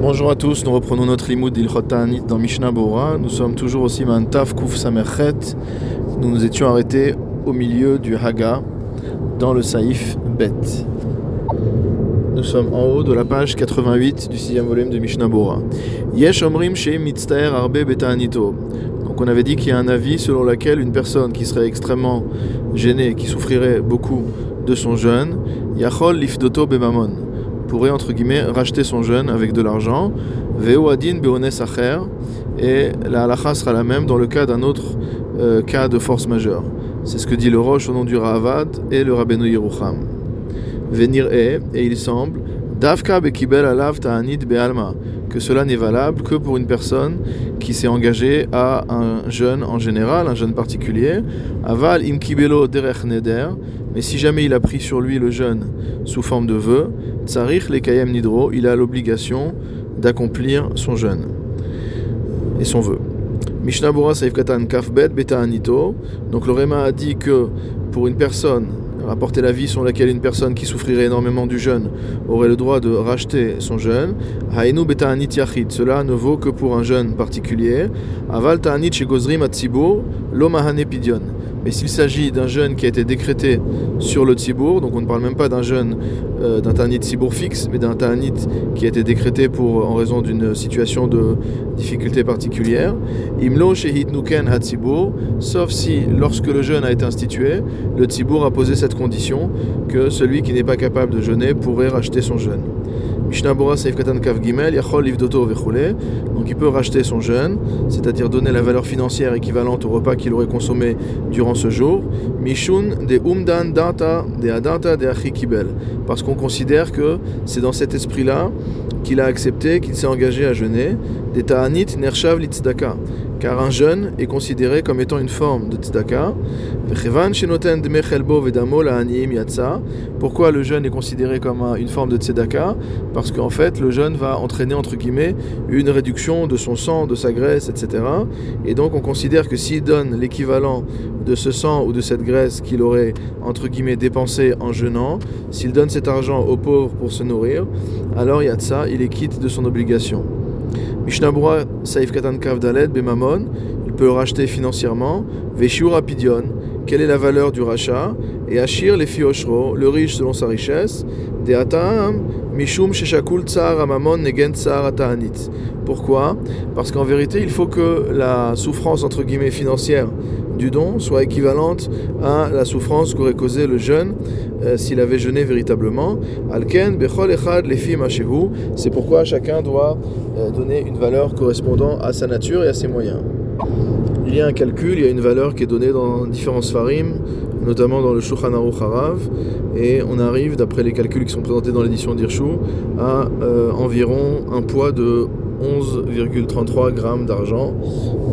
Bonjour à tous, nous reprenons notre limoud d'Ilchot dans Mishnah Bora. Nous sommes toujours aussi Taf Kuf Samerchet. Nous nous étions arrêtés au milieu du Haga dans le Saïf Bet. Nous sommes en haut de la page 88 du sixième volume de Mishnah Bora. Yesh Omrim Shei Mitztaer Arbe Beta'anito. Donc on avait dit qu'il y a un avis selon lequel une personne qui serait extrêmement gênée, qui souffrirait beaucoup de son jeûne, Yachol Lifdoto Bemamon pourrait entre guillemets racheter son jeûne avec de l'argent. Veo adin beones acher et la halacha sera la même dans le cas d'un autre euh, cas de force majeure. C'est ce que dit le Roche au nom du Ravad et le Rabbeinu Yerucham. Venir est, et il semble, Davka bekibel alav ta'anit be'alma, que cela n'est valable que pour une personne qui s'est engagée à un jeûne en général, un jeûne particulier. Aval im kibelo derech neder, mais si jamais il a pris sur lui le jeûne sous forme de vœu, tsarich lekayem nidro, il a l'obligation d'accomplir son jeûne et son vœu. Mishnah Bora Saif Katan Kafbet Beta Anito. Donc le Réma a dit que pour une personne rapporter la vie sur laquelle une personne qui souffrirait énormément du jeûne aurait le droit de racheter son jeûne. Hainu beta yachid, cela ne vaut que pour un jeûne particulier. Aval ta'anit shegozrim atzibur, lo mahane pidion. Mais s'il s'agit d'un jeûne qui a été décrété sur le tzibour, donc on ne parle même pas d'un jeûne, euh, d'un ta'anit tzibour fixe, mais d'un ta'anit qui a été décrété pour, en raison d'une situation de difficulté particulière, imlo shehit nuken hatzibour, sauf si, lorsque le jeûne a été institué, le tzibour a posé cette condition que celui qui n'est pas capable de jeûner pourrait racheter son jeûne. Donc il peut racheter son jeûne, c'est-à-dire donner la valeur financière équivalente au repas qu'il aurait consommé durant ce jour. Mishun de Umdan Data de Adata de Achi Kibel. Parce qu'on considère que c'est dans cet esprit-là qu'il a accepté, qu'il s'est engagé à jeûner. Des Ta'anit Nershav Litzdaka car un jeûne est considéré comme étant une forme de tzedaka. Pourquoi le jeûne est considéré comme une forme de tzedaka Parce qu'en fait, le jeûne va entraîner entre guillemets une réduction de son sang, de sa graisse, etc. Et donc, on considère que s'il donne l'équivalent de ce sang ou de cette graisse qu'il aurait entre guillemets dépensé en jeûnant, s'il donne cet argent aux pauvres pour se nourrir, alors Yatsa, il est quitte de son obligation. Mishnabura Saif Katan Kavdalet Bemamon, il peut le racheter financièrement. Veshiur Rapidion, quelle est la valeur du rachat? Et Ashir les Fioshro, le riche selon sa richesse. De Atam, Mishum Sheshakul Tsar Amamon Negen Tsar. Pourquoi? Parce qu'en vérité, il faut que la souffrance entre guillemets financière du don soit équivalente à la souffrance qu'aurait causé le jeûne euh, s'il avait jeûné véritablement. C'est pourquoi chacun doit euh, donner une valeur correspondant à sa nature et à ses moyens. Il y a un calcul, il y a une valeur qui est donnée dans différents farim, notamment dans le Shulchan Aruch et on arrive, d'après les calculs qui sont présentés dans l'édition d'Irshu, à euh, environ un poids de 11,33 grammes d'argent.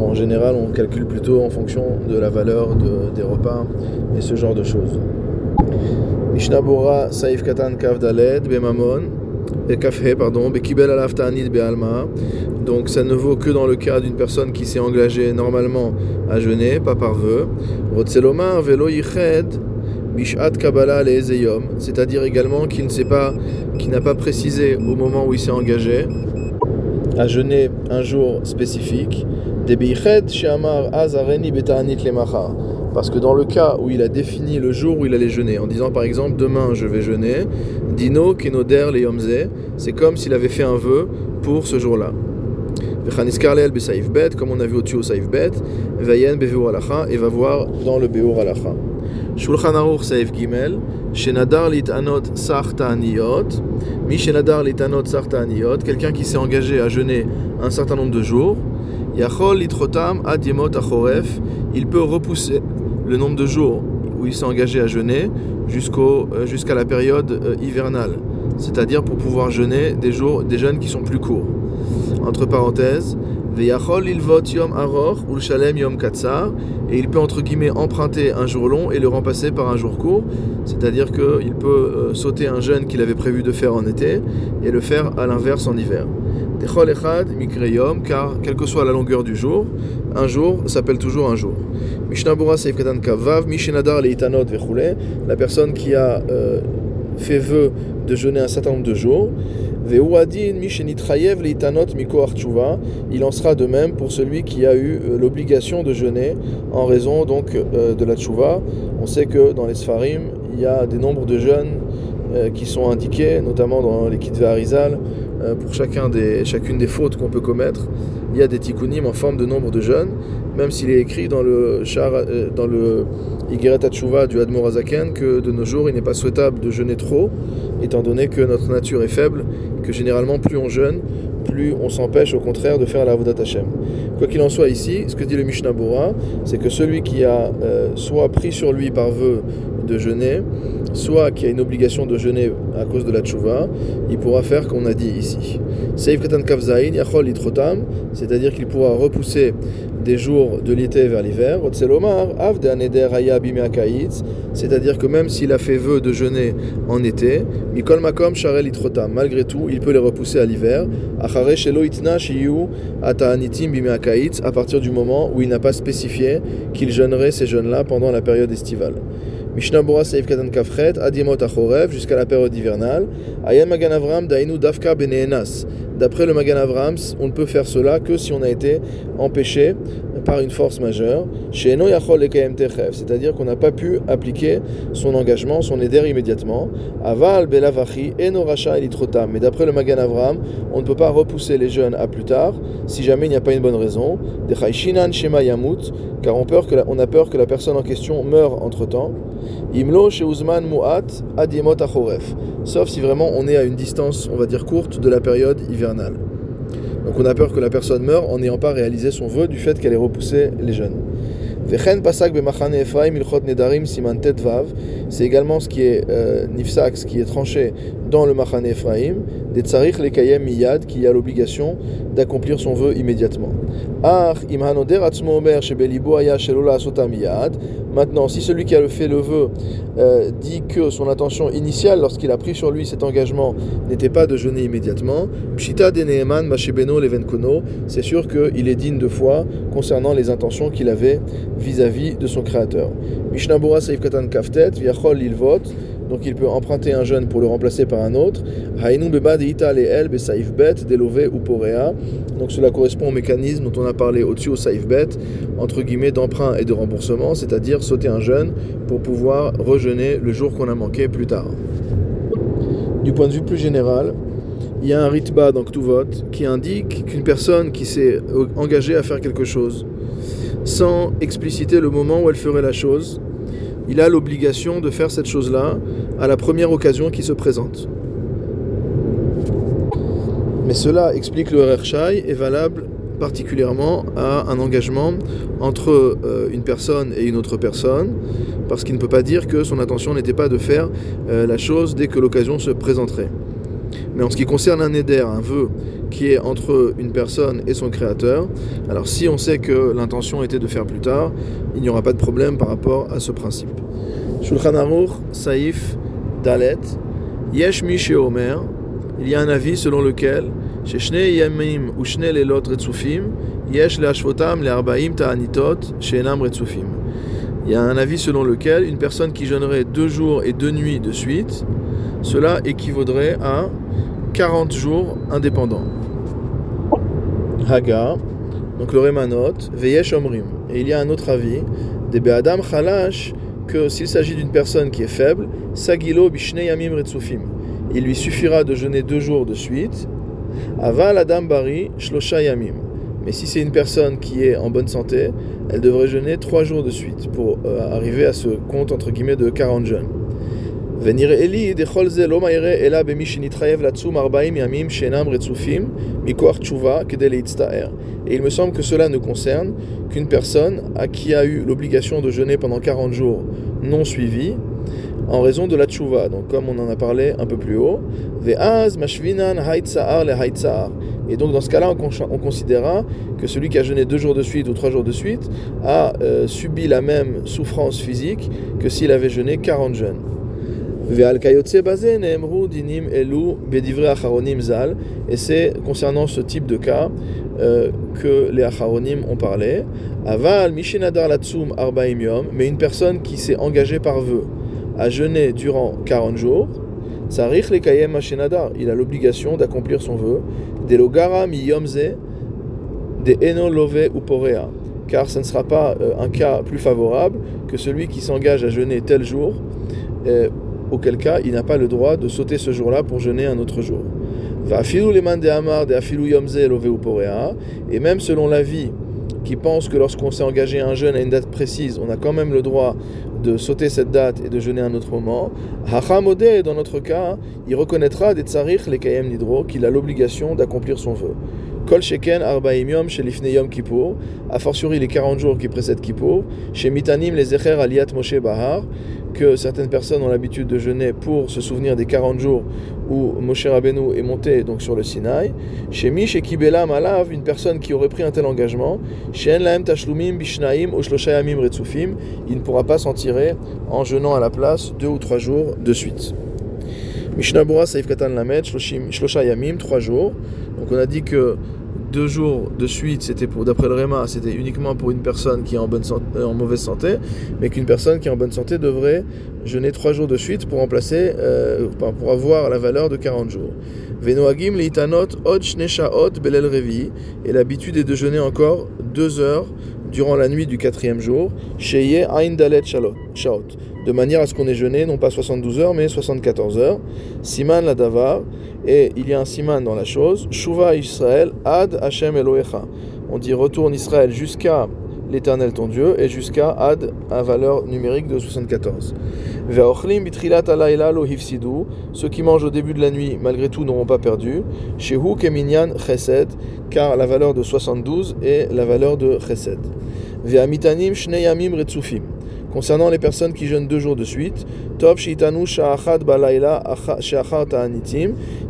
En général, on calcule plutôt en fonction de la valeur des repas et ce genre de choses. Saif Katan Kav Daled pardon Bekibel Be'alma donc ça ne vaut que dans le cas d'une personne qui s'est engagée normalement à jeûner, pas par vœu. Rotzelomar Velo Bishat Kabbalah c'est-à-dire également qu'il ne sait pas, qu'il n'a pas précisé au moment où il s'est engagé à jeûner un jour spécifique. Parce que dans le cas où il a défini le jour où il allait jeûner, en disant par exemple demain je vais jeûner, Dino Kenoder le c'est comme s'il avait fait un vœu pour ce jour-là. Comme on a vu au-dessus au Saif Bet, et va voir dans le Beur Alacha. Shulchan Aruch Saif Gimel, Shenadar litanot sartaniyot, mi shenadar litanot sartaniyot, quelqu'un qui s'est engagé à jeûner un certain nombre de jours, yachol litrotam ad yemot achoref, il peut repousser le nombre de jours où il s'est engagé à jeûner euh, jusqu'à la période euh, hivernale, c'est-à-dire pour pouvoir jeûner des jours, des jeûnes qui sont plus courts. Entre parenthèses, et il peut entre guillemets emprunter un jour long et le remplacer par un jour court, c'est-à-dire qu'il peut euh, sauter un jeûne qu'il avait prévu de faire en été et le faire à l'inverse en hiver. Car quelle que soit la longueur du jour, un jour s'appelle toujours un jour. La personne qui a euh, fait vœu de jeûner un certain nombre de jours, Il en sera de même pour celui qui a eu euh, l'obligation de jeûner en raison donc euh, de la tchouva. On sait que dans les Sfarim, il y a des nombres de jeûnes euh, qui sont indiqués, notamment dans les Kitve Harizal, pour chacune des fautes qu'on peut commettre. Il y a des tikkunim en forme de nombre de jeûnes, même s'il est écrit dans le, dans le du Admor Azaken que de nos jours il n'est pas souhaitable de jeûner trop, étant donné que notre nature est faible, généralement plus on jeûne, plus on s'empêche au contraire de faire la Avodat Hashem. Quoi qu'il en soit ici, ce que dit le Mishnah Bora, c'est que celui qui a euh, soit pris sur lui par vœu de jeûner, soit qui a une obligation de jeûner à cause de la tchouva, il pourra faire qu'on a dit ici. Seif Katan Kavzaïn, Yachol Itrotam, c'est-à-dire qu'il pourra repousser des jours de l'été vers l'hiver. C'est-à-dire que même s'il a fait vœu de jeûner en été, Mikol Makom malgré tout, il peut les repousser à l'hiver. À partir du moment où il n'a pas spécifié qu'il jeûnerait ces jeûnes-là pendant la période estivale. Mishnah Bora Seif Katan Kafret, Adimot Achorev, jusqu'à la période hivernale. Ayan Magan Avram, Dainu Dafka Beneenas. D'après le Magan Avrams, on ne peut faire cela que si on a été empêché par une force majeure, c'est-à-dire qu'on n'a pas pu appliquer son engagement, son éder immédiatement. Aval belavachi enoracha elitrotam. Mais d'après le Magan Avram, on ne peut pas repousser les jeunes à plus tard si jamais il n'y a pas une bonne raison. shema yamut, car on, a peur que la personne en question meure entre temps. Imlo sheuzman muat adimot achoref. Sauf si vraiment on est à une distance, on va dire courte, de la période hivernale. Donc on a peur que la personne meure en n'ayant pas réalisé son vœu du fait qu'elle ait repoussé les jeunes. C'est également ce qui est euh, ce qui est tranché dans le Machane Ephraim, des tsarich lekayem miyad, qui a l'obligation d'accomplir son vœu immédiatement. Maintenant, si celui qui a fait le vœu euh, dit que son intention initiale, lorsqu'il a pris sur lui cet engagement, n'était pas de jeûner immédiatement, pshita de levenkono, c'est sûr qu'il est digne de foi concernant les intentions qu'il avait vis-à-vis de son créateur. Mishnabura Saif Katan Kaftet, Viachol Lilvot, donc il peut emprunter un jeune pour le remplacer par un autre. Donc cela correspond au mécanisme dont on a parlé au-dessus au saif bet, entre guillemets d'emprunt et de remboursement, c'est-à-dire sauter un jeune pour pouvoir rejeûner le jour qu'on a manqué plus tard. Du point de vue plus général, il y a un ritba dans Ktuvot qui indique qu'une personne qui s'est engagée à faire quelque chose, sans expliciter le moment où elle ferait la chose, il a l'obligation de faire cette chose-là à la première occasion qui se présente. Mais cela explique le Rershai est valable particulièrement à un engagement entre euh, une personne et une autre personne, parce qu'il ne peut pas dire que son intention n'était pas de faire euh, la chose dès que l'occasion se présenterait. Mais en ce qui concerne un éder, un vœu qui est entre une personne et son créateur, alors si on sait que l'intention était de faire plus tard, il n'y aura pas de problème par rapport à ce principe. Shulchan Aruch, Saïf, Dalet, Yesh Mi Omer, il y a un avis selon lequel, Sheshne Yamim ou Shne Lelot Retzufim, Yesh Leashvotam Learbaim Ta'anitot, Shenam Retzufim. Il y a un avis selon lequel une personne qui jeûnerait deux jours et deux nuits de suite, cela équivaudrait à 40 jours indépendants. Haga, donc le Remanot, Veyesh Omrim. Et il y a un autre avis, des Be'adam Chalash, que s'il s'agit d'une personne qui est faible, Sagilo Bishne Yamim Retsufim. Il lui suffira de jeûner deux jours de suite. Aval Adam Bari Shlosha Yamim. Mais si c'est une personne qui est en bonne santé, elle devrait jeûner trois jours de suite pour euh, arriver à ce compte entre guillemets de 40 jeûnes. Et il me semble que cela ne concerne qu'une personne à qui a eu l'obligation de jeûner pendant 40 jours non suivis en raison de la tshuva. Donc comme on en a parlé un peu plus haut. Et donc dans ce cas-là, on, considérera que celui qui a jeûné deux jours de suite ou trois jours de suite a euh, subi la même souffrance physique que s'il avait jeûné 40 jeûnes. Et c'est concernant ce type de cas euh, que les acharonim ont parlé. Aval mishinadar latsum arbaim mais une personne qui s'est engagée par vœu à jeûner durant 40 jours. Il a l'obligation d'accomplir son vœu. De. Car ce ne sera pas euh, un cas plus favorable que celui qui s'engage à jeûner tel jour, euh, auquel cas il n'a pas le droit de sauter ce jour-là pour jeûner un autre jour. Et même selon l'avis qui pense que lorsqu'on s'est engagé un jeûne à une date précise, on a quand même le droit de sauter cette date et de jeûner un autre moment. Hachamode, dans notre cas, il reconnaîtra des tsarich les kayem nidro qu'il a l'obligation d'accomplir son vœu. Kol sheken arbaim yom yom kippour, a fortiori les 40 jours qui précèdent kippour, chez mitanim les echer aliat moshe bahar, que certaines personnes ont l'habitude de jeûner pour se souvenir des 40 jours où Moshe Rabbeinu est monté donc sur le Sinaï. Chez Mi, chez Kibela Malav, une personne qui aurait pris un tel engagement, chez En Tashlumim Bishnaim Oshloshayamim Retsufim, il ne pourra pas s'en tirer en jeûnant à la place deux ou trois jours de suite. Mishnah Bora Saif Katan Lamed, Shlosha Yamim, trois jours. Donc on a dit que deux jours de suite, c'était pour, d'après le Réma, c'était uniquement pour une personne qui est en, bonne santé, euh, mauvaise santé, mais qu'une personne qui est en bonne santé devrait jeûner trois jours de suite pour remplacer, euh, pour avoir la valeur de 40 jours. Venoagim od shneshaot belel revi, et l'habitude est de jeûner encore deux heures durant la nuit du quatrième jour, sheye ain dalet shaot, de manière à ce qu'on ait jeûné non pas 72 heures, mais 74 heures. Siman la davar, et il y a un siman dans la chose. Shuva Israël ad Hashem Elohecha. On dit retourne Israël jusqu'à l'Éternel ton Dieu et jusqu'à ad à valeur numérique de 74. bitrilat lo hifsidu. Ceux qui mangent au début de la nuit malgré tout n'auront pas perdu. Shehu keminyan chesed car la valeur de 72 est la valeur de chesed. Ve'amitanim shneyamim retsufim. Concernant les personnes qui jeûnent deux jours de suite,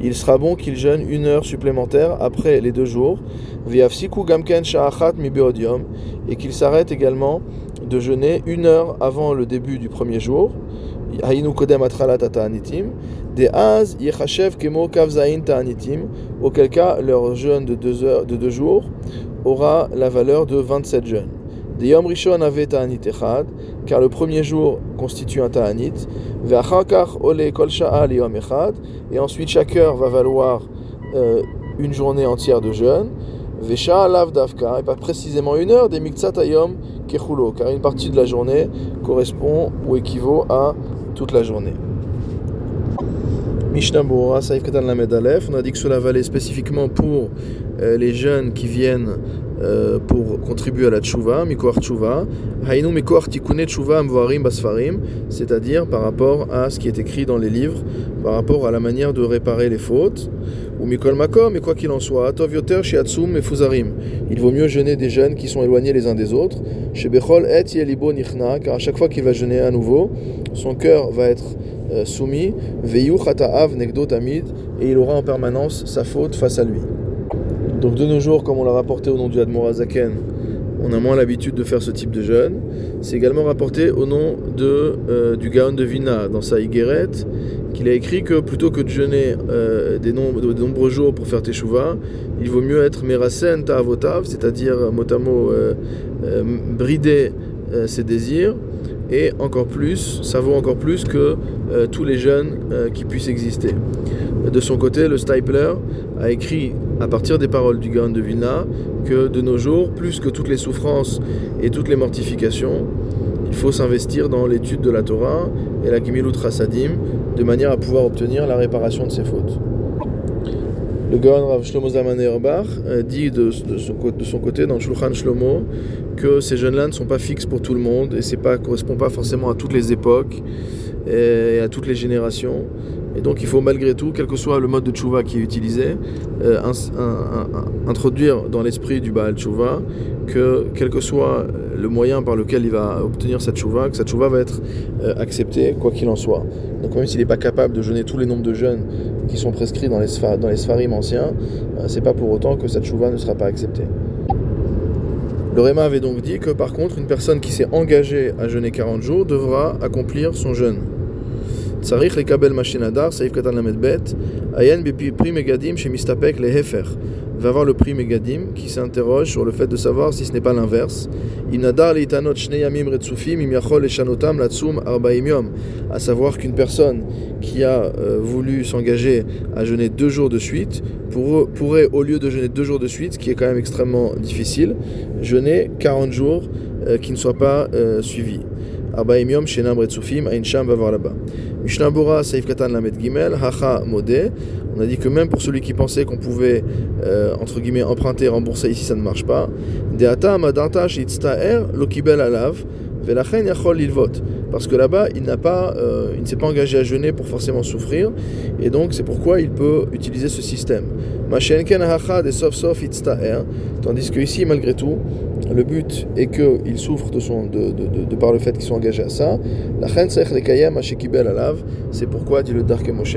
il sera bon qu'ils jeûnent une heure supplémentaire après les deux jours, et qu'ils s'arrêtent également de jeûner une heure avant le début du premier jour, auquel cas leur jeûne de deux, de deux jours aura la valeur de 27 jeûnes. De Yom Rishon avait Ta'anit Echad, car le premier jour constitue un Ta'anit. Ve'achakach ole kol sha'a Yom Echad, et ensuite chaque heure va valoir euh, une journée entière de jeûne. Ve'sha alav davka, et pas précisément une heure, des miktsat ayom kechulo, car une partie de la journée correspond ou équivaut à toute la journée. On a dit que cela valait spécifiquement pour euh, les jeunes qui viennent euh, pour contribuer à la tchouva, mikoar tchouva, hainu mikoar tikune tchouva amvoarim basfarim, c'est-à-dire par rapport à ce qui est écrit dans les livres, par rapport à la manière de réparer les fautes, ou mikol makom, mais quoi qu'il en soit, atov yoter shiatsum et fuzarim. Il vaut mieux jeûner des jeunes qui sont éloignés les uns des autres, chez et yelibo nichna, car à chaque fois qu'il va jeûner à nouveau, son cœur va être euh, soumis, veyu av nekdo tamid, et il aura en permanence sa faute face à lui. Donc de nos jours, comme on l'a rapporté au nom du Admorazaken, on a moins l'habitude de faire ce type de jeûne. C'est également rapporté au nom de, euh, du Gaon de Vina dans sa Higueret, qu'il a écrit que plutôt que de jeûner euh, des, de nombreux jours pour faire teshuva, il vaut mieux être merasen ta'avotav, c'est-à-dire motamo euh, brider ses désirs, et encore plus, ça vaut encore plus que tous les jeûnes qui puissent exister. De son côté, le Stipler a écrit à partir des paroles du Gaon de Vilna que de nos jours, plus que toutes les souffrances et toutes les mortifications, il faut s'investir dans l'étude de la Torah et la Gimilut Rasadim de manière à pouvoir obtenir la réparation de ses fautes. Le Gaon Rav Shlomo Zaman euh, dit de, son, côté dans Shulchan Shlomo que ces jeunes-là ne sont pas fixes pour tout le monde et ne correspond pas forcément à toutes les époques et à toutes les générations. Et donc il faut malgré tout, quel que soit le mode de tchouva qui est utilisé, euh, introduire dans l'esprit du Baal tchouva que quel que soit le moyen par lequel il va obtenir cette tchouva, que cette tchouva va être euh, acceptée quoi qu'il en soit. Donc même s'il n'est pas capable de jeûner tous les nombres de jeûnes qui sont prescrits dans les, dans les sfarim anciens, euh, c'est pas pour autant que cette tchouva ne sera pas acceptée. Le Réma avait donc dit que par contre, une personne qui s'est engagée à jeûner 40 jours devra accomplir son jeûne. צריך לקבל מה שנדר, סעיף קטן ל"ב, עיין בפרי מגדים שמסתפק להפך, va voir le prix Megadim qui s'interroge sur le fait de savoir si ce n'est pas l'inverse. Inadar litanot shnei yamim retsufim im yachol eshanotam latsum arbaim yom. À savoir qu'une personne qui a euh, voulu s'engager à jeûner deux jours de suite pour, pourrait, au lieu de jeûner deux jours de suite, ce qui est quand même extrêmement difficile, jeûner 40 jours euh, qui ne soient pas euh, suivis. Arbaim yom shenam retsufim, ain sham va voir là-bas. Mishnah Bora, Saif Katan Lamed Gimel, Hacha Modé. On a dit que même pour celui qui pensait qu'on pouvait, euh, entre guillemets, emprunter, rembourser ici, ça ne marche pas. Deata Madanta Shitztaer, Lokibel Alav, Velachen Yachol Lilvot. Parce que là-bas, il, n'a pas, euh, il ne s'est pas engagé à jeûner pour forcément souffrir. Et donc, c'est pourquoi il peut utiliser ce système. Machenken Hacha de Sof Sof Itztaer. Tandis que ici, malgré tout, le but est qu'il souffre de, par le fait qu'il soit engagé à ça. La c'est pourquoi, dit le Dark Moshe,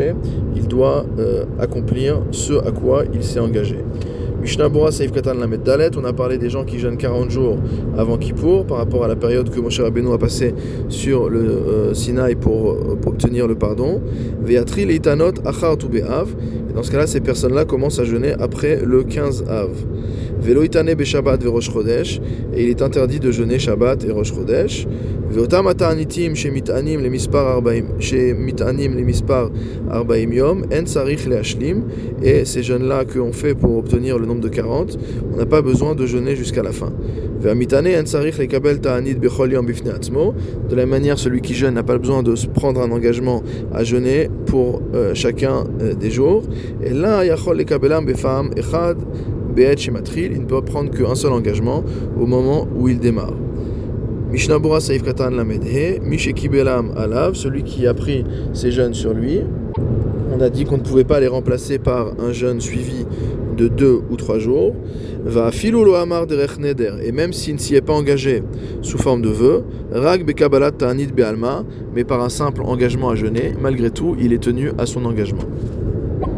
il doit euh, accomplir ce à quoi il s'est engagé. Mishnah Bora Saif Katan Lamed Dalet, on a parlé des gens qui jeûnent 40 jours avant Kippour par rapport à la période que Moshe Rabbeinu a passé sur le euh, Sinaï pour, euh, pour, obtenir le pardon. Veatri Leitanot Achar Av. Et dans ce cas-là, ces personnes-là commencent à jeûner après le 15 Av. Veloitane Beshabbat Verosh Chodesh, et il est interdit de jeûner Shabbat et Rosh Chodesh. ואותם התעניתים שמטענים למספר 40, שמטענים למספר 40 יום, אין צריך להשלים, et ces jeûnes-là qu'on fait pour obtenir le nombre de 40, on n'a pas besoin de jeûner jusqu'à la fin. והמטענה אין צריך לקבל תענית בכל יום בפני עצמו, de la même manière celui qui jeûne n'a pas besoin de prendre un engagement à jeûner pour euh, chacun euh, des jours, et là יכול לקבלם בפעם אחד בעת שמתחיל, il ne peut prendre qu'un seul engagement au moment où il démarre. Mishnabura Saif Katan Lamedhe, Mishekibelam Alav, celui qui a pris ses jeunes sur lui. On a dit qu'on ne pouvait pas les remplacer par un jeûne suivi de deux ou trois jours. Va filulo amar neder, et même s'il ne s'y est pas engagé sous forme de vœu, rag bekabalat ta'anit be'alma, mais par un simple engagement à jeûner, malgré tout, il est tenu à son engagement.